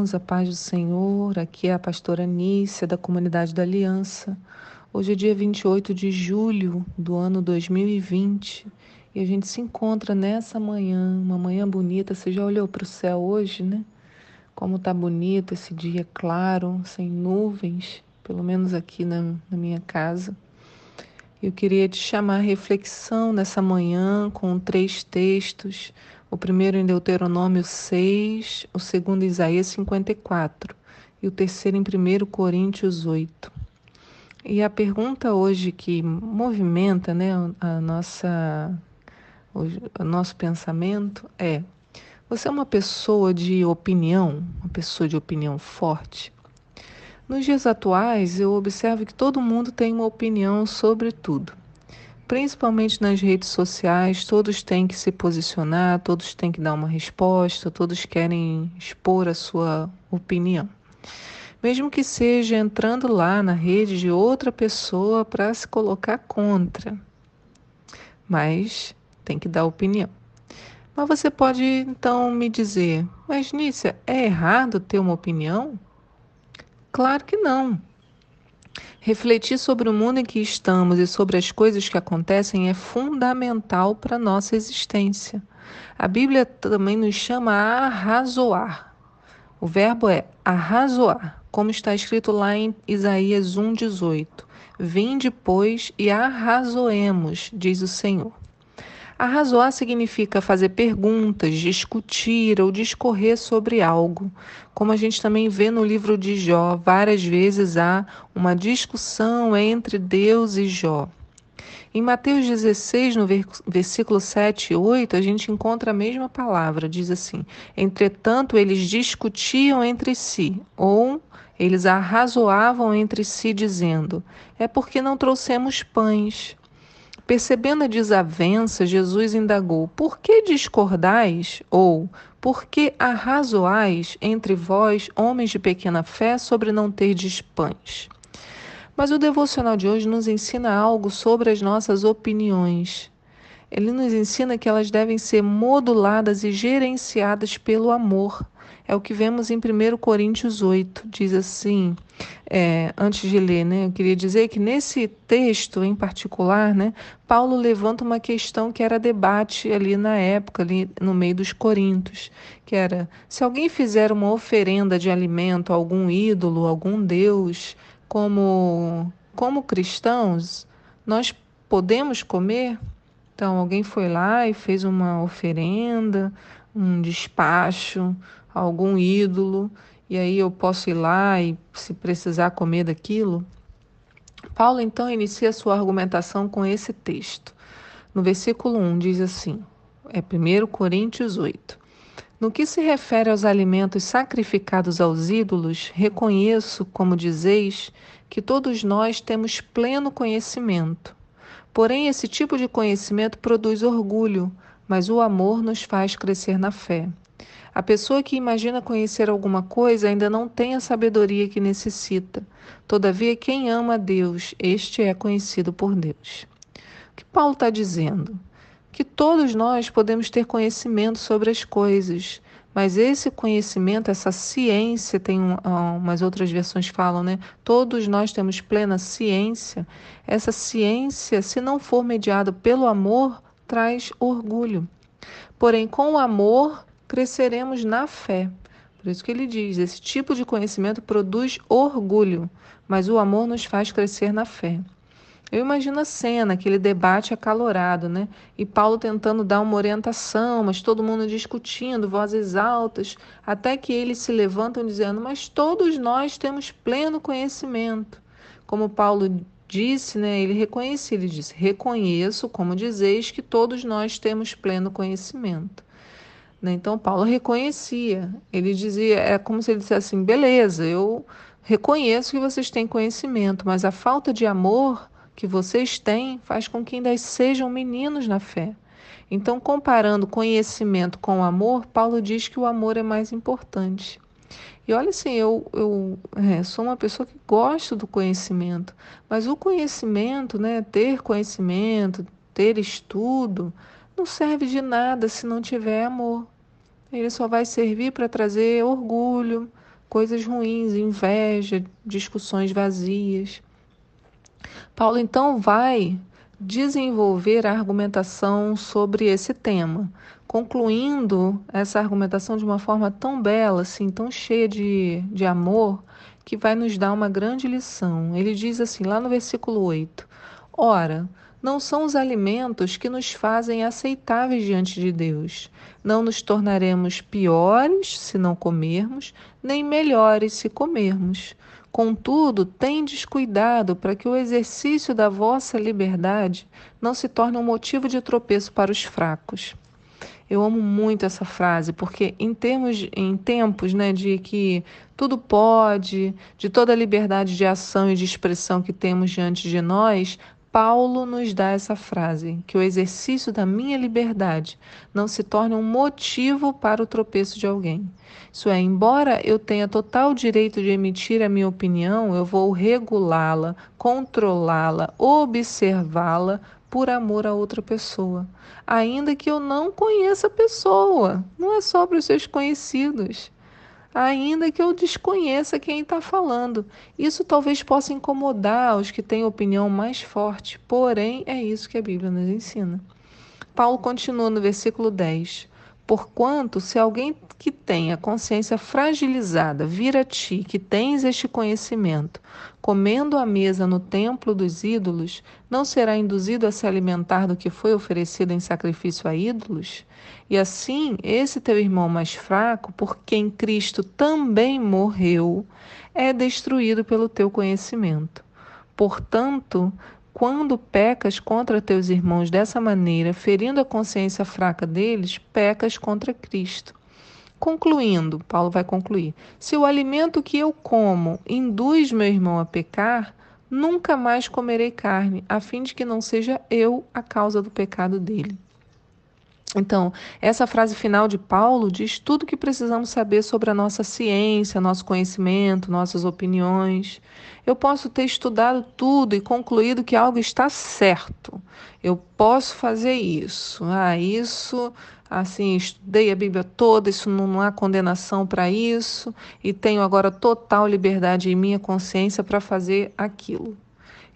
irmãos, a paz do Senhor. Aqui é a pastora Nícia, da comunidade da Aliança. Hoje é dia 28 de julho do ano 2020 e a gente se encontra nessa manhã, uma manhã bonita. Você já olhou para o céu hoje, né? Como tá bonito esse dia claro, sem nuvens, pelo menos aqui na, na minha casa. Eu queria te chamar a reflexão nessa manhã com três textos o primeiro em Deuteronômio 6, o segundo em Isaías 54 e o terceiro em 1 Coríntios 8. E a pergunta hoje que movimenta né, a nossa, o nosso pensamento é: você é uma pessoa de opinião, uma pessoa de opinião forte? Nos dias atuais, eu observo que todo mundo tem uma opinião sobre tudo principalmente nas redes sociais, todos têm que se posicionar, todos têm que dar uma resposta, todos querem expor a sua opinião. Mesmo que seja entrando lá na rede de outra pessoa para se colocar contra. Mas tem que dar opinião. Mas você pode então me dizer, mas Nícia, é errado ter uma opinião? Claro que não. Refletir sobre o mundo em que estamos e sobre as coisas que acontecem é fundamental para a nossa existência. A Bíblia também nos chama a arrazoar. O verbo é arrazoar, como está escrito lá em Isaías 1,18. Vinde, pois, e arrazoemos, diz o Senhor. Arrazoar significa fazer perguntas, discutir ou discorrer sobre algo. Como a gente também vê no livro de Jó, várias vezes há uma discussão entre Deus e Jó. Em Mateus 16, no versículo 7 e 8, a gente encontra a mesma palavra, diz assim: Entretanto, eles discutiam entre si, ou eles arrazoavam entre si, dizendo: É porque não trouxemos pães. Percebendo a desavença, Jesus indagou: Por que discordais? Ou por que arrazoais entre vós, homens de pequena fé, sobre não terdes pães? Mas o devocional de hoje nos ensina algo sobre as nossas opiniões. Ele nos ensina que elas devem ser moduladas e gerenciadas pelo amor. É o que vemos em 1 Coríntios 8. Diz assim, é, antes de ler, né, eu queria dizer que nesse texto em particular, né, Paulo levanta uma questão que era debate ali na época, ali no meio dos Coríntios, que era se alguém fizer uma oferenda de alimento a algum ídolo, algum deus, como, como cristãos, nós podemos comer? Então, alguém foi lá e fez uma oferenda, um despacho, algum ídolo, e aí eu posso ir lá e, se precisar, comer daquilo? Paulo então inicia sua argumentação com esse texto. No versículo 1 diz assim: é 1 Coríntios 8. No que se refere aos alimentos sacrificados aos ídolos, reconheço, como dizeis, que todos nós temos pleno conhecimento. Porém, esse tipo de conhecimento produz orgulho, mas o amor nos faz crescer na fé. A pessoa que imagina conhecer alguma coisa ainda não tem a sabedoria que necessita. Todavia, quem ama a Deus, este é conhecido por Deus. O que Paulo está dizendo? Que todos nós podemos ter conhecimento sobre as coisas, mas esse conhecimento, essa ciência, tem ah, umas outras versões falam, né? Todos nós temos plena ciência. Essa ciência, se não for mediada pelo amor, traz orgulho. Porém, com o amor, cresceremos na fé. Por isso que ele diz: esse tipo de conhecimento produz orgulho, mas o amor nos faz crescer na fé. Eu imagino a cena, aquele debate acalorado, né? E Paulo tentando dar uma orientação, mas todo mundo discutindo, vozes altas, até que eles se levantam dizendo: Mas todos nós temos pleno conhecimento. Como Paulo disse, né? Ele reconhecia, ele disse: Reconheço, como dizeis, que todos nós temos pleno conhecimento. Né? Então, Paulo reconhecia. Ele dizia, é como se ele dissesse assim: beleza, eu reconheço que vocês têm conhecimento, mas a falta de amor que vocês têm faz com que ainda sejam meninos na fé. Então, comparando conhecimento com amor, Paulo diz que o amor é mais importante. E olha assim, eu, eu é, sou uma pessoa que gosto do conhecimento, mas o conhecimento, né, ter conhecimento, ter estudo, não serve de nada se não tiver amor. ele só vai servir para trazer orgulho, coisas ruins, inveja, discussões vazias. Paulo então vai desenvolver a argumentação sobre esse tema, concluindo essa argumentação de uma forma tão bela, assim, tão cheia de, de amor, que vai nos dar uma grande lição. Ele diz assim, lá no versículo 8: Ora, não são os alimentos que nos fazem aceitáveis diante de Deus. Não nos tornaremos piores se não comermos, nem melhores se comermos. Contudo, tendes cuidado para que o exercício da vossa liberdade não se torne um motivo de tropeço para os fracos. Eu amo muito essa frase, porque em termos em tempos, né, de que tudo pode, de toda a liberdade de ação e de expressão que temos diante de nós, Paulo nos dá essa frase: que o exercício da minha liberdade não se torne um motivo para o tropeço de alguém. Isso é, embora eu tenha total direito de emitir a minha opinião, eu vou regulá-la, controlá-la, observá-la por amor a outra pessoa, ainda que eu não conheça a pessoa. Não é só para os seus conhecidos ainda que eu desconheça quem está falando. Isso talvez possa incomodar os que têm opinião mais forte, porém é isso que a Bíblia nos ensina. Paulo continua no versículo 10. Porquanto, se alguém que tem a consciência fragilizada vir a ti, que tens este conhecimento, comendo à mesa no templo dos ídolos, não será induzido a se alimentar do que foi oferecido em sacrifício a ídolos? E assim, esse teu irmão mais fraco, por quem Cristo também morreu, é destruído pelo teu conhecimento. Portanto, quando pecas contra teus irmãos dessa maneira, ferindo a consciência fraca deles, pecas contra Cristo. Concluindo, Paulo vai concluir: se o alimento que eu como induz meu irmão a pecar, nunca mais comerei carne, a fim de que não seja eu a causa do pecado dele. Então, essa frase final de Paulo diz tudo o que precisamos saber sobre a nossa ciência, nosso conhecimento, nossas opiniões. Eu posso ter estudado tudo e concluído que algo está certo. Eu posso fazer isso. Ah, isso, assim, estudei a Bíblia toda, isso não, não há condenação para isso, e tenho agora total liberdade em minha consciência para fazer aquilo.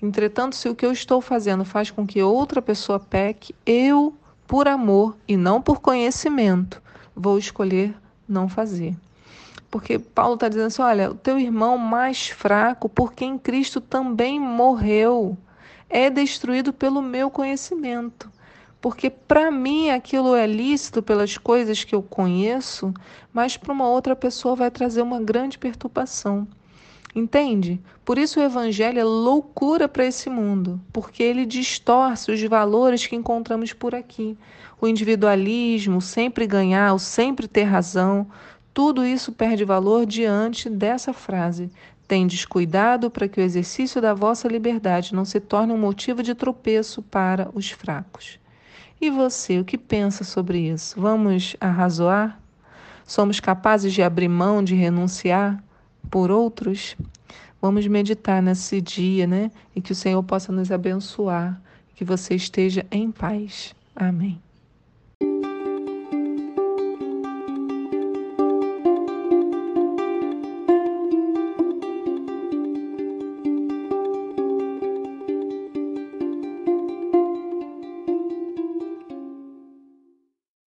Entretanto, se o que eu estou fazendo faz com que outra pessoa peque, eu por amor e não por conhecimento, vou escolher não fazer. Porque Paulo está dizendo assim: olha, o teu irmão mais fraco, por quem Cristo também morreu, é destruído pelo meu conhecimento. Porque para mim aquilo é lícito pelas coisas que eu conheço, mas para uma outra pessoa vai trazer uma grande perturbação. Entende? Por isso o evangelho é loucura para esse mundo, porque ele distorce os valores que encontramos por aqui. O individualismo, sempre ganhar, o sempre ter razão, tudo isso perde valor diante dessa frase. Tendes cuidado para que o exercício da vossa liberdade não se torne um motivo de tropeço para os fracos. E você, o que pensa sobre isso? Vamos arrazoar? Somos capazes de abrir mão, de renunciar? Por outros, vamos meditar nesse dia, né? E que o Senhor possa nos abençoar, que você esteja em paz. Amém.